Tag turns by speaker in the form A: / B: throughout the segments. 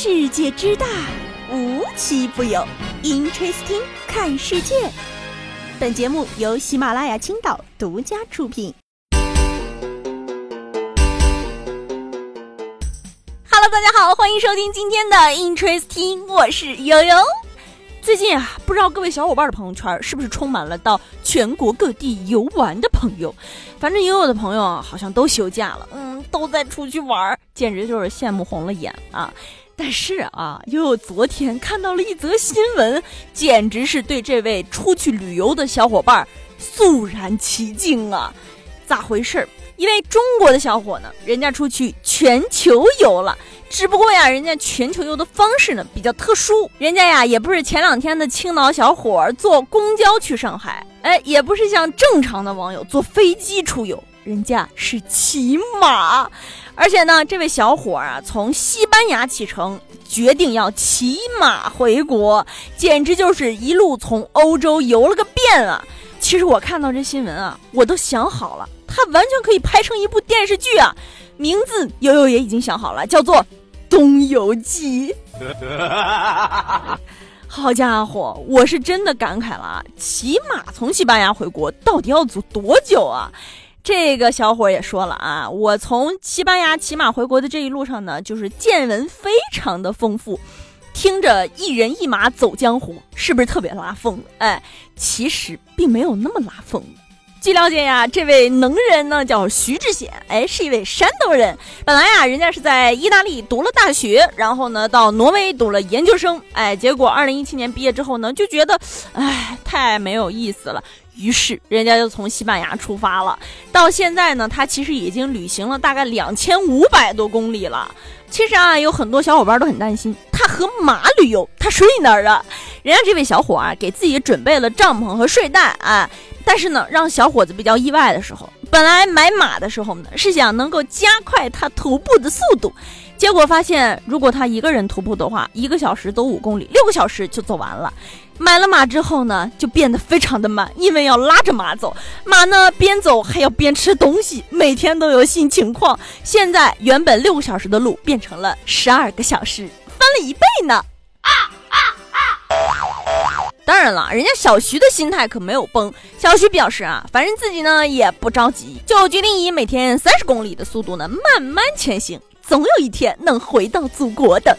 A: 世界之大，无奇不有。Interesting，看世界。本节目由喜马拉雅青岛独家出品。Hello，大家好，欢迎收听今天的 Interesting，我是悠悠。最近啊，不知道各位小伙伴的朋友圈是不是充满了到全国各地游玩的朋友？反正悠悠的朋友啊，好像都休假了，嗯，都在出去玩，简直就是羡慕红了眼啊！但是啊，悠悠昨天看到了一则新闻，简直是对这位出去旅游的小伙伴肃然起敬啊！咋回事？一位中国的小伙呢，人家出去全球游了。只不过呀，人家全球游的方式呢比较特殊，人家呀也不是前两天的青岛小伙坐公交去上海，哎，也不是像正常的网友坐飞机出游，人家是骑马，而且呢，这位小伙啊从西班牙启程，决定要骑马回国，简直就是一路从欧洲游了个遍啊！其实我看到这新闻啊，我都想好了，他完全可以拍成一部电视剧啊，名字悠悠也已经想好了，叫做。东游记，好家伙，我是真的感慨了啊！骑马从西班牙回国到底要走多久啊？这个小伙也说了啊，我从西班牙骑马回国的这一路上呢，就是见闻非常的丰富，听着一人一马走江湖，是不是特别拉风？哎，其实并没有那么拉风。据了解呀，这位能人呢叫徐志显，哎，是一位山东人。本来呀，人家是在意大利读了大学，然后呢到挪威读了研究生，哎，结果二零一七年毕业之后呢，就觉得，哎，太没有意思了。于是人家就从西班牙出发了。到现在呢，他其实已经旅行了大概两千五百多公里了。其实啊，有很多小伙伴都很担心，他和马旅游，他睡哪儿啊？人家这位小伙啊，给自己准备了帐篷和睡袋啊。但是呢，让小伙子比较意外的时候，本来买马的时候呢，是想能够加快他徒步的速度，结果发现，如果他一个人徒步的话，一个小时走五公里，六个小时就走完了。买了马之后呢，就变得非常的慢，因为要拉着马走，马呢边走还要边吃东西，每天都有新情况。现在原本六个小时的路变成了十二个小时，翻了一倍呢。啊啊啊当然了，人家小徐的心态可没有崩。小徐表示啊，反正自己呢也不着急，就决定以每天三十公里的速度呢慢慢前行，总有一天能回到祖国的。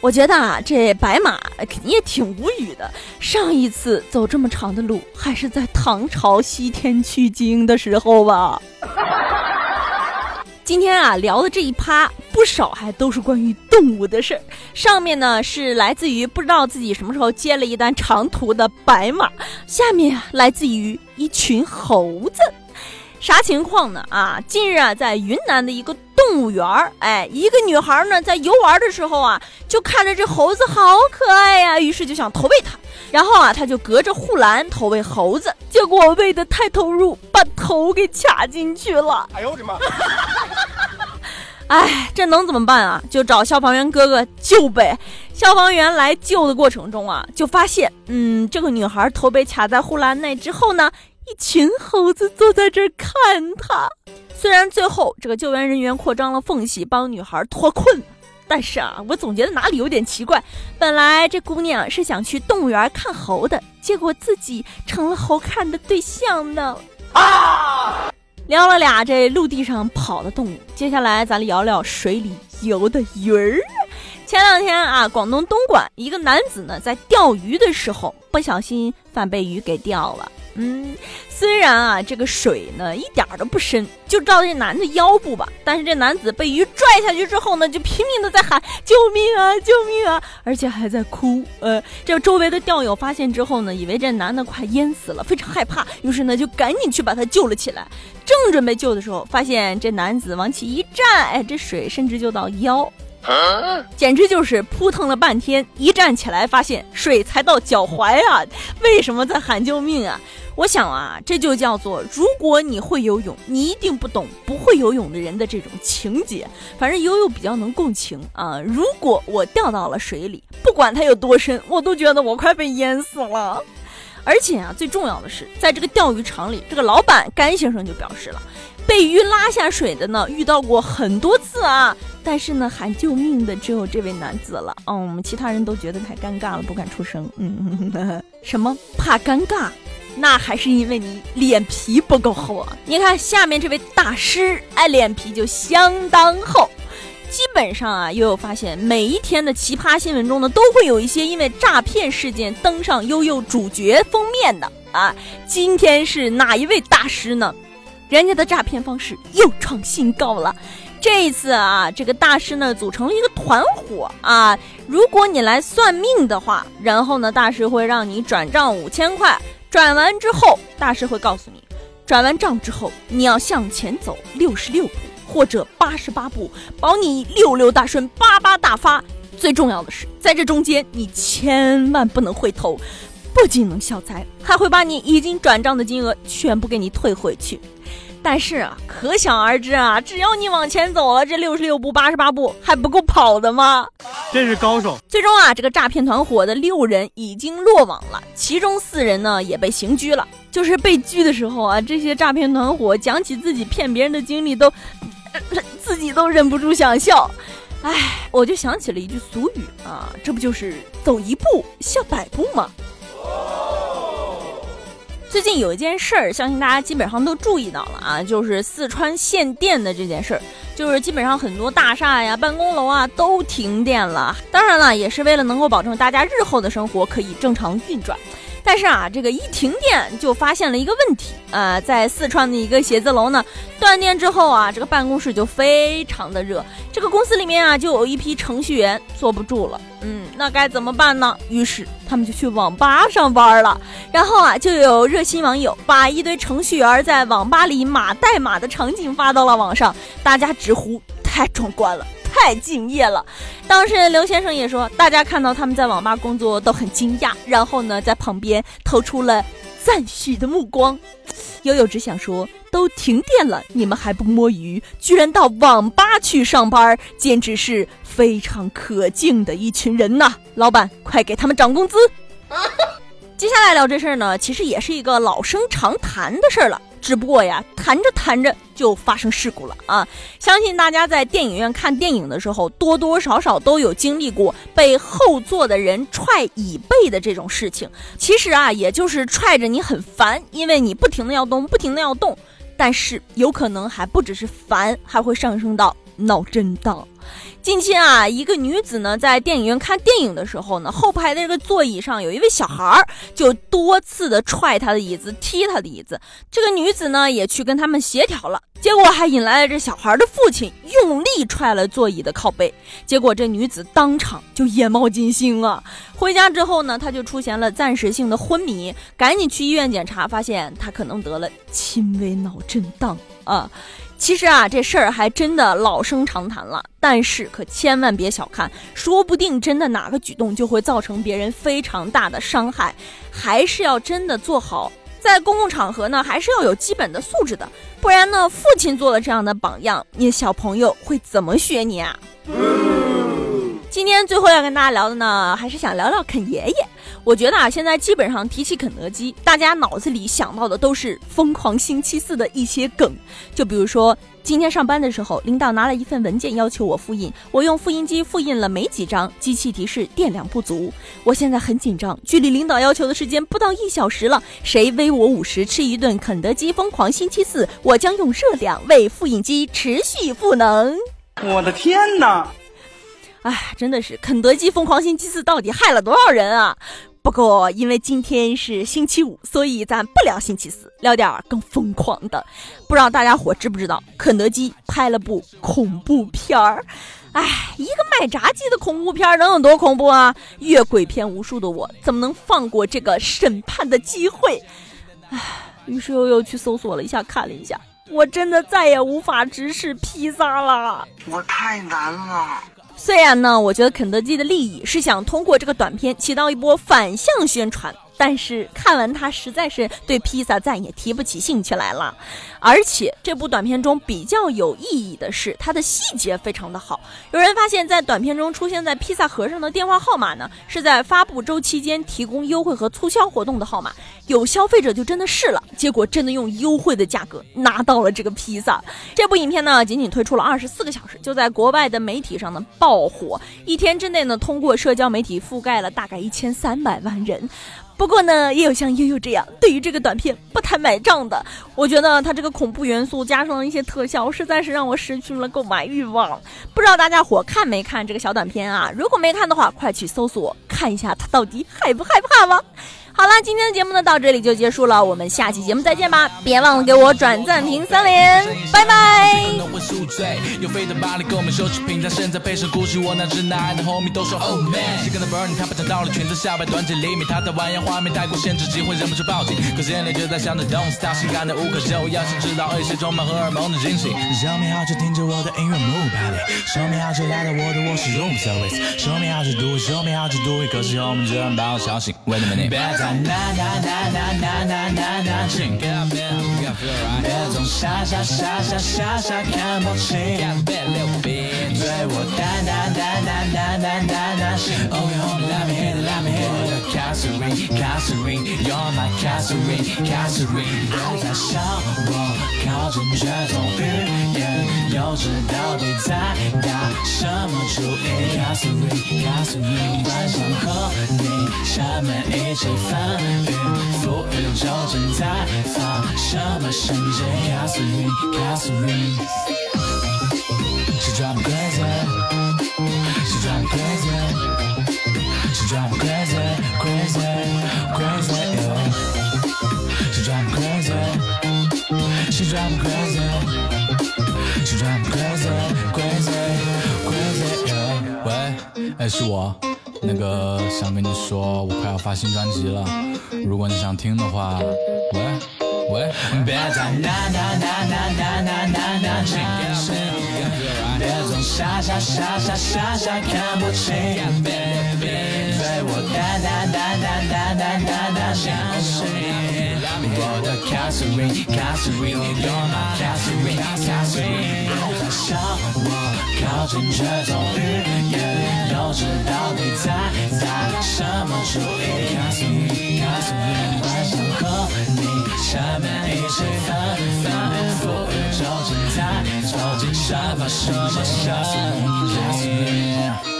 A: 我觉得啊，这白马肯定也挺无语的。上一次走这么长的路，还是在唐朝西天取经的时候吧。今天啊聊的这一趴不少，还都是关于动物的事儿。上面呢是来自于不知道自己什么时候接了一单长途的白马，下面啊来自于一群猴子。啥情况呢？啊，近日啊在云南的一个动物园儿，哎，一个女孩呢在游玩的时候啊，就看着这猴子好可爱呀，于是就想投喂它。然后啊，她就隔着护栏投喂猴子，结果喂的太投入，把头给卡进去了。哎呦我的妈！哎，这能怎么办啊？就找消防员哥哥救呗。消防员来救的过程中啊，就发现，嗯，这个女孩头被卡在护栏内之后呢，一群猴子坐在这看她。虽然最后这个救援人员扩张了缝隙，帮女孩脱困。但是啊，我总觉得哪里有点奇怪。本来这姑娘是想去动物园看猴的，结果自己成了猴看的对象呢。啊！聊了俩这陆地上跑的动物，接下来咱聊聊水里游的鱼儿。前两天啊，广东东莞一个男子呢在钓鱼的时候不小心反被鱼给钓了。嗯，虽然啊，这个水呢一点都不深，就照这男的腰部吧。但是这男子被鱼拽下去之后呢，就拼命的在喊救命啊，救命啊，而且还在哭。呃，这周围的钓友发现之后呢，以为这男的快淹死了，非常害怕，于是呢就赶紧去把他救了起来。正准备救的时候，发现这男子往起一站，哎，这水甚至就到腰。简直就是扑腾了半天，一站起来发现水才到脚踝啊！为什么在喊救命啊？我想啊，这就叫做如果你会游泳，你一定不懂不会游泳的人的这种情节。反正悠悠比较能共情啊。如果我掉到了水里，不管它有多深，我都觉得我快被淹死了。而且啊，最重要的是，在这个钓鱼场里，这个老板甘先生就表示了，被鱼拉下水的呢，遇到过很多次啊。但是呢，喊救命的只有这位男子了。嗯，我们其他人都觉得太尴尬了，不敢出声。嗯，什么怕尴尬？那还是因为你脸皮不够厚啊！你看下面这位大师，哎，脸皮就相当厚。基本上啊，悠悠发现每一天的奇葩新闻中呢，都会有一些因为诈骗事件登上悠悠主角封面的啊。今天是哪一位大师呢？人家的诈骗方式又创新高了。这一次啊，这个大师呢组成了一个团伙啊。如果你来算命的话，然后呢，大师会让你转账五千块，转完之后，大师会告诉你，转完账之后你要向前走六十六步。或者八十八步，保你六六大顺，八八大发。最重要的是，在这中间你千万不能回头，不仅能消灾，还会把你已经转账的金额全部给你退回去。但是啊，可想而知啊，只要你往前走了这六十六步、八十八步，还不够跑的吗？
B: 真是高手。
A: 最终啊，这个诈骗团伙的六人已经落网了，其中四人呢也被刑拘了。就是被拘的时候啊，这些诈骗团伙讲起自己骗别人的经历都。自己都忍不住想笑，哎，我就想起了一句俗语啊，这不就是走一步笑百步吗？最近有一件事儿，相信大家基本上都注意到了啊，就是四川限电的这件事儿，就是基本上很多大厦呀、办公楼啊都停电了。当然了，也是为了能够保证大家日后的生活可以正常运转。但是啊，这个一停电就发现了一个问题啊，在四川的一个写字楼呢，断电之后啊，这个办公室就非常的热，这个公司里面啊，就有一批程序员坐不住了，嗯，那该怎么办呢？于是他们就去网吧上班了，然后啊，就有热心网友把一堆程序员在网吧里码代码的场景发到了网上，大家直呼太壮观了。太敬业了，当事人刘先生也说，大家看到他们在网吧工作都很惊讶，然后呢，在旁边投出了赞许的目光。悠悠只想说，都停电了，你们还不摸鱼，居然到网吧去上班，简直是非常可敬的一群人呐！老板，快给他们涨工资。接下来聊这事儿呢，其实也是一个老生常谈的事儿了。只不过呀，谈着谈着就发生事故了啊！相信大家在电影院看电影的时候，多多少少都有经历过被后座的人踹椅背的这种事情。其实啊，也就是踹着你很烦，因为你不停的要动，不停的要动。但是有可能还不只是烦，还会上升到脑震荡。近期啊，一个女子呢在电影院看电影的时候呢，后排的这个座椅上有一位小孩儿，就多次的踹她的椅子，踢她的椅子。这个女子呢也去跟他们协调了，结果还引来了这小孩的父亲，用力踹了座椅的靠背，结果这女子当场就眼冒金星啊！回家之后呢，她就出现了暂时性的昏迷，赶紧去医院检查，发现她可能得了轻微脑震荡啊。其实啊，这事儿还真的老生常谈了，但是可千万别小看，说不定真的哪个举动就会造成别人非常大的伤害，还是要真的做好，在公共场合呢，还是要有基本的素质的，不然呢，父亲做了这样的榜样，你小朋友会怎么学你啊？今天最后要跟大家聊的呢，还是想聊聊肯爷爷。我觉得啊，现在基本上提起肯德基，大家脑子里想到的都是《疯狂星期四》的一些梗。就比如说，今天上班的时候，领导拿了一份文件要求我复印，我用复印机复印了没几张，机器提示电量不足。我现在很紧张，距离领导要求的时间不到一小时了，谁微我五十吃一顿肯德基疯狂星期四，我将用热量为复印机持续赋能。
B: 我的天哪！
A: 哎，真的是肯德基疯狂星期四到底害了多少人啊？不过，因为今天是星期五，所以咱不聊星期四，聊点更疯狂的。不知道大家伙知不知道，肯德基拍了部恐怖片儿。哎，一个卖炸鸡的恐怖片儿能有多恐怖啊？阅鬼片无数的我，怎么能放过这个审判的机会？唉，于是又又去搜索了一下，看了一下，我真的再也无法直视披萨了。
B: 我太难了。
A: 虽然呢，我觉得肯德基的利益是想通过这个短片起到一波反向宣传，
C: 但是看完他实在是对披萨再也提不起兴趣来了。而且这部短片中比较有意义的是，它的细节非常的好。有人发现，在短片中出现在披萨盒上的电话号码呢，是在发布周期间提供优惠和促销活动的号码。有消费者就真的试了，结果真的用优惠的价格拿到了这个披萨。这部影片呢，仅仅推出了二十四个小时，就在国外的媒体上呢爆火，一天之内呢，通过社交媒体覆盖了大概一千三百万人。不过呢，也有像悠悠这样对于这个短片不太买账的。我觉得它这个恐怖元素加上一些特效，实在是让我失去了购买欲望。不知道大家伙看没看这个小短片啊？如果没看的话，快去搜索看一下，它到底害不害怕吗。好啦今天的节目呢到这里就结束了我们下期节目再见吧。别忘了给我转赞评三连拜拜。的巴黎们我那的 homie 都说 oh man 他裙子下摆短几厘米的画面太过限制机会忍不住可里在想着 don't stop 感无可救药一充满荷尔蒙的惊喜。show me how to 我的音乐 move body show me how to go me how to do，Show me how to do it 我那那那那那那那那那情，别总傻傻傻傻傻傻看不清，对我淡淡淡淡淡淡淡淡心。Oh you let me hit it, let me hit it. 我的 Catherine, Catherine, you're my Catherine, Catherine。别再向我暴正绝种语言，幼稚到底在打什么主意？Cassie Cassie，晚上和你下面一起翻云覆雨，究竟在发什么神经？Cassie Cassie，crazy，谁抓我 crazy，谁抓我 crazy crazy crazy。Drive my crazy, crazy, crazy, yeah. 喂，哎，是我。那个想跟你说，我快要发新专辑了，如果你想听的话，喂喂，别再那那那那那那那那轻，别总傻傻傻傻傻看不清，对我淡淡 Catherine Catherine，You're my Catherine Catherine，别再向我靠近，却总欲言都知道你在。打什么主意？告诉你，告诉你，晚上和你下面一起翻翻覆雨，究竟在究竟什么什么什么？告诉你。